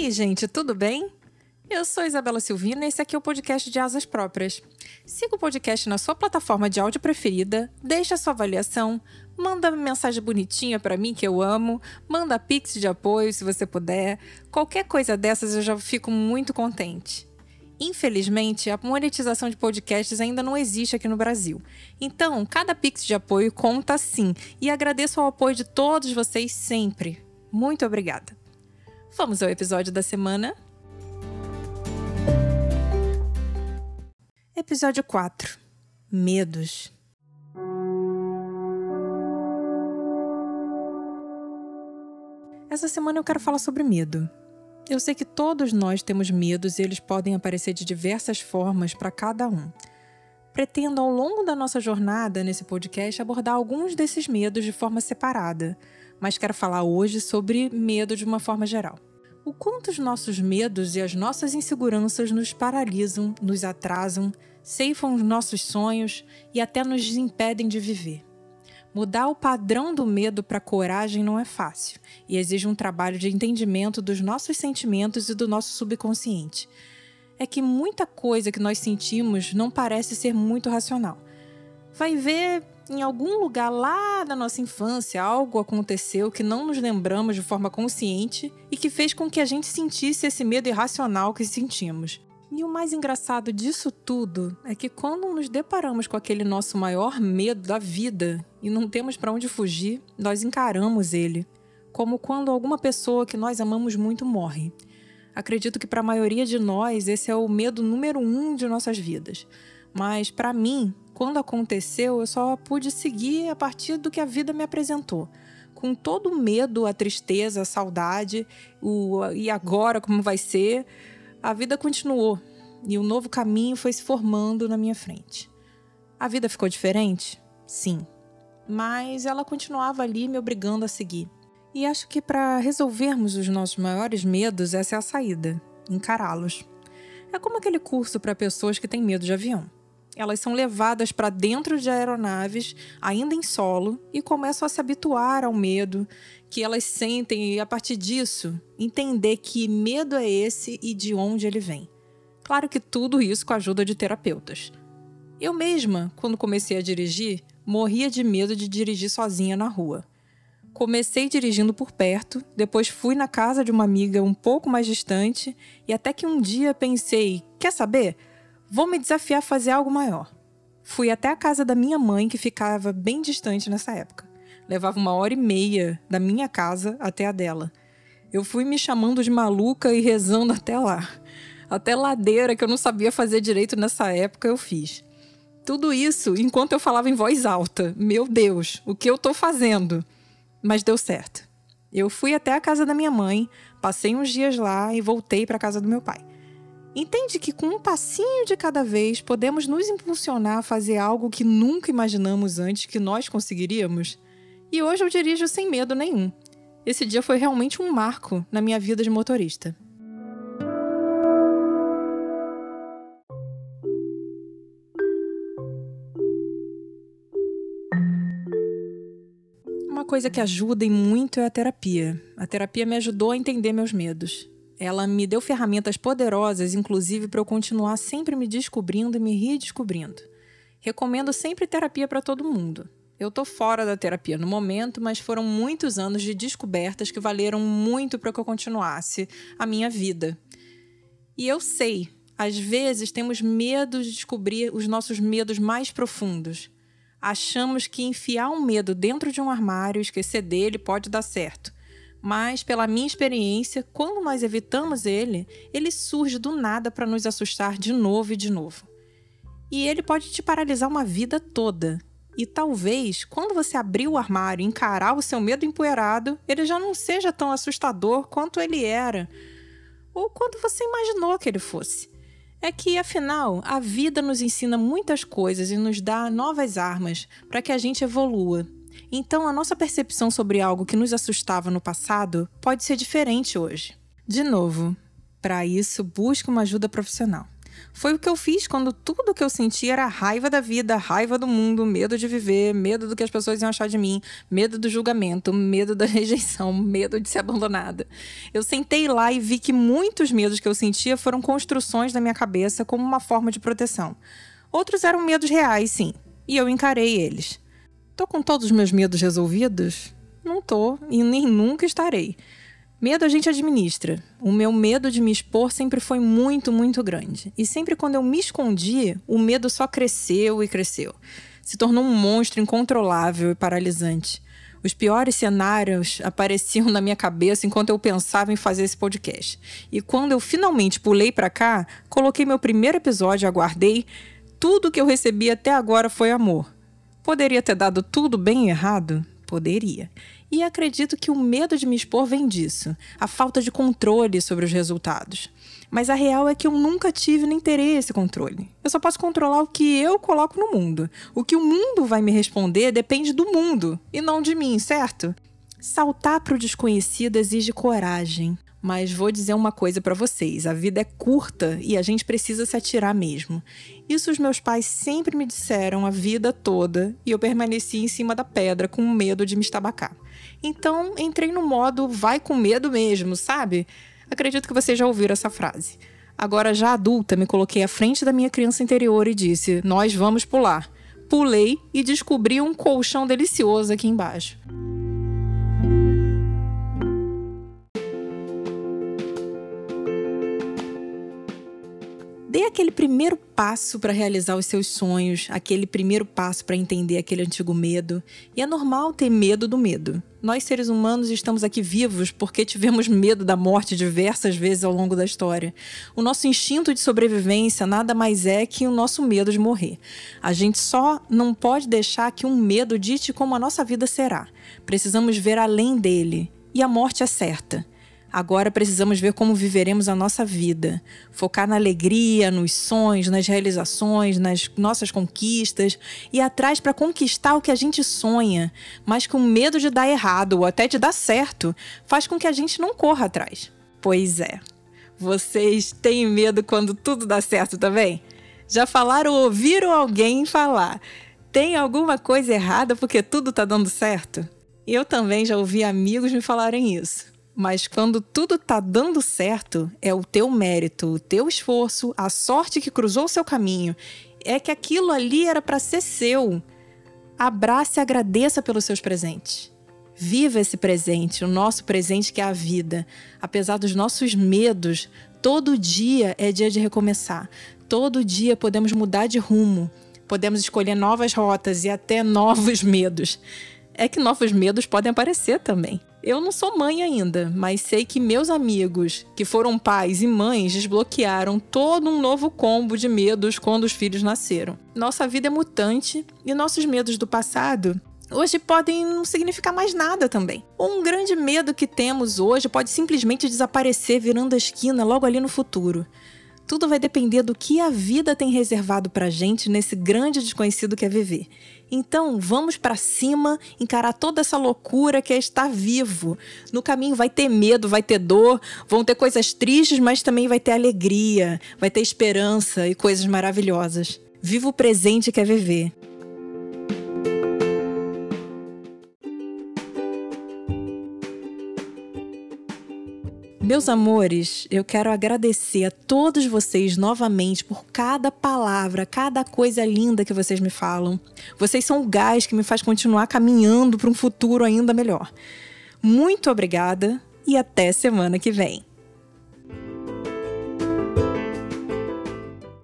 aí, gente, tudo bem? Eu sou Isabela Silvina e esse aqui é o podcast de Asas Próprias. Siga o podcast na sua plataforma de áudio preferida, deixa sua avaliação, manda mensagem bonitinha para mim que eu amo, manda pix de apoio se você puder. Qualquer coisa dessas eu já fico muito contente. Infelizmente, a monetização de podcasts ainda não existe aqui no Brasil. Então, cada pix de apoio conta sim, e agradeço ao apoio de todos vocês sempre. Muito obrigada. Vamos ao episódio da semana? Episódio 4 Medos. Essa semana eu quero falar sobre medo. Eu sei que todos nós temos medos e eles podem aparecer de diversas formas para cada um. Pretendo, ao longo da nossa jornada nesse podcast, abordar alguns desses medos de forma separada, mas quero falar hoje sobre medo de uma forma geral o quanto os nossos medos e as nossas inseguranças nos paralisam, nos atrasam, ceifam os nossos sonhos e até nos impedem de viver. Mudar o padrão do medo para coragem não é fácil e exige um trabalho de entendimento dos nossos sentimentos e do nosso subconsciente. É que muita coisa que nós sentimos não parece ser muito racional. Vai ver em algum lugar lá da nossa infância algo aconteceu que não nos lembramos de forma consciente e que fez com que a gente sentisse esse medo irracional que sentimos. E o mais engraçado disso tudo é que quando nos deparamos com aquele nosso maior medo da vida e não temos para onde fugir, nós encaramos ele, como quando alguma pessoa que nós amamos muito morre. Acredito que para a maioria de nós esse é o medo número um de nossas vidas. Mas para mim, quando aconteceu, eu só pude seguir a partir do que a vida me apresentou. Com todo o medo, a tristeza, a saudade, o e agora como vai ser, a vida continuou e um novo caminho foi se formando na minha frente. A vida ficou diferente? Sim. Mas ela continuava ali me obrigando a seguir. E acho que para resolvermos os nossos maiores medos, essa é a saída: encará-los. É como aquele curso para pessoas que têm medo de avião elas são levadas para dentro de aeronaves, ainda em solo, e começam a se habituar ao medo que elas sentem e, a partir disso, entender que medo é esse e de onde ele vem. Claro que tudo isso com a ajuda de terapeutas. Eu mesma, quando comecei a dirigir, morria de medo de dirigir sozinha na rua. Comecei dirigindo por perto, depois fui na casa de uma amiga um pouco mais distante e até que um dia pensei: quer saber? Vou me desafiar a fazer algo maior. Fui até a casa da minha mãe, que ficava bem distante nessa época. Levava uma hora e meia da minha casa até a dela. Eu fui me chamando de maluca e rezando até lá. Até ladeira que eu não sabia fazer direito nessa época eu fiz. Tudo isso enquanto eu falava em voz alta. Meu Deus, o que eu tô fazendo? Mas deu certo. Eu fui até a casa da minha mãe, passei uns dias lá e voltei para a casa do meu pai. Entende que com um passinho de cada vez podemos nos impulsionar a fazer algo que nunca imaginamos antes que nós conseguiríamos? E hoje eu dirijo sem medo nenhum. Esse dia foi realmente um marco na minha vida de motorista. Uma coisa que ajuda e muito é a terapia. A terapia me ajudou a entender meus medos. Ela me deu ferramentas poderosas, inclusive, para eu continuar sempre me descobrindo e me redescobrindo. Recomendo sempre terapia para todo mundo. Eu tô fora da terapia no momento, mas foram muitos anos de descobertas que valeram muito para que eu continuasse a minha vida. E eu sei, às vezes temos medo de descobrir os nossos medos mais profundos. Achamos que enfiar um medo dentro de um armário e esquecer dele pode dar certo. Mas, pela minha experiência, quando nós evitamos ele, ele surge do nada para nos assustar de novo e de novo. E ele pode te paralisar uma vida toda. E talvez, quando você abrir o armário e encarar o seu medo empoeirado, ele já não seja tão assustador quanto ele era, ou quanto você imaginou que ele fosse. É que, afinal, a vida nos ensina muitas coisas e nos dá novas armas para que a gente evolua então, a nossa percepção sobre algo que nos assustava no passado pode ser diferente hoje. De novo, para isso, busque uma ajuda profissional. Foi o que eu fiz quando tudo que eu sentia era raiva da vida, raiva do mundo, medo de viver, medo do que as pessoas iam achar de mim, medo do julgamento, medo da rejeição, medo de ser abandonada. Eu sentei lá e vi que muitos medos que eu sentia foram construções da minha cabeça como uma forma de proteção. Outros eram medos reais, sim, e eu encarei eles. Tô com todos os meus medos resolvidos? Não tô e nem nunca estarei. Medo a gente administra. O meu medo de me expor sempre foi muito, muito grande. E sempre quando eu me escondi, o medo só cresceu e cresceu. Se tornou um monstro incontrolável e paralisante. Os piores cenários apareciam na minha cabeça enquanto eu pensava em fazer esse podcast. E quando eu finalmente pulei para cá, coloquei meu primeiro episódio, aguardei, tudo que eu recebi até agora foi amor. Poderia ter dado tudo bem errado? Poderia. E acredito que o medo de me expor vem disso, a falta de controle sobre os resultados. Mas a real é que eu nunca tive nem terei esse controle. Eu só posso controlar o que eu coloco no mundo. O que o mundo vai me responder depende do mundo e não de mim, certo? Saltar para o desconhecido exige coragem. Mas vou dizer uma coisa para vocês: a vida é curta e a gente precisa se atirar mesmo. Isso os meus pais sempre me disseram a vida toda e eu permaneci em cima da pedra com medo de me estabacar. Então entrei no modo vai com medo mesmo, sabe? Acredito que vocês já ouviram essa frase. Agora, já adulta, me coloquei à frente da minha criança interior e disse: Nós vamos pular. Pulei e descobri um colchão delicioso aqui embaixo. Dê aquele primeiro passo para realizar os seus sonhos, aquele primeiro passo para entender aquele antigo medo. E é normal ter medo do medo. Nós, seres humanos, estamos aqui vivos porque tivemos medo da morte diversas vezes ao longo da história. O nosso instinto de sobrevivência nada mais é que o nosso medo de morrer. A gente só não pode deixar que um medo dite como a nossa vida será. Precisamos ver além dele. E a morte é certa. Agora precisamos ver como viveremos a nossa vida. Focar na alegria, nos sonhos, nas realizações, nas nossas conquistas e atrás para conquistar o que a gente sonha, mas com medo de dar errado ou até de dar certo, faz com que a gente não corra atrás. Pois é. Vocês têm medo quando tudo dá certo também? Já falaram ou ouviram alguém falar: tem alguma coisa errada porque tudo tá dando certo? Eu também já ouvi amigos me falarem isso. Mas quando tudo tá dando certo, é o teu mérito, o teu esforço, a sorte que cruzou o seu caminho. É que aquilo ali era para ser seu. Abrace e agradeça pelos seus presentes. Viva esse presente, o nosso presente que é a vida. Apesar dos nossos medos, todo dia é dia de recomeçar. Todo dia podemos mudar de rumo. Podemos escolher novas rotas e até novos medos. É que novos medos podem aparecer também. Eu não sou mãe ainda, mas sei que meus amigos, que foram pais e mães, desbloquearam todo um novo combo de medos quando os filhos nasceram. Nossa vida é mutante e nossos medos do passado hoje podem não significar mais nada também. Um grande medo que temos hoje pode simplesmente desaparecer virando a esquina logo ali no futuro. Tudo vai depender do que a vida tem reservado pra gente nesse grande desconhecido que é viver. Então, vamos para cima, encarar toda essa loucura que é estar vivo. No caminho vai ter medo, vai ter dor, vão ter coisas tristes, mas também vai ter alegria, vai ter esperança e coisas maravilhosas. Viva o presente que é viver. Meus amores, eu quero agradecer a todos vocês novamente por cada palavra, cada coisa linda que vocês me falam. Vocês são o gás que me faz continuar caminhando para um futuro ainda melhor. Muito obrigada e até semana que vem.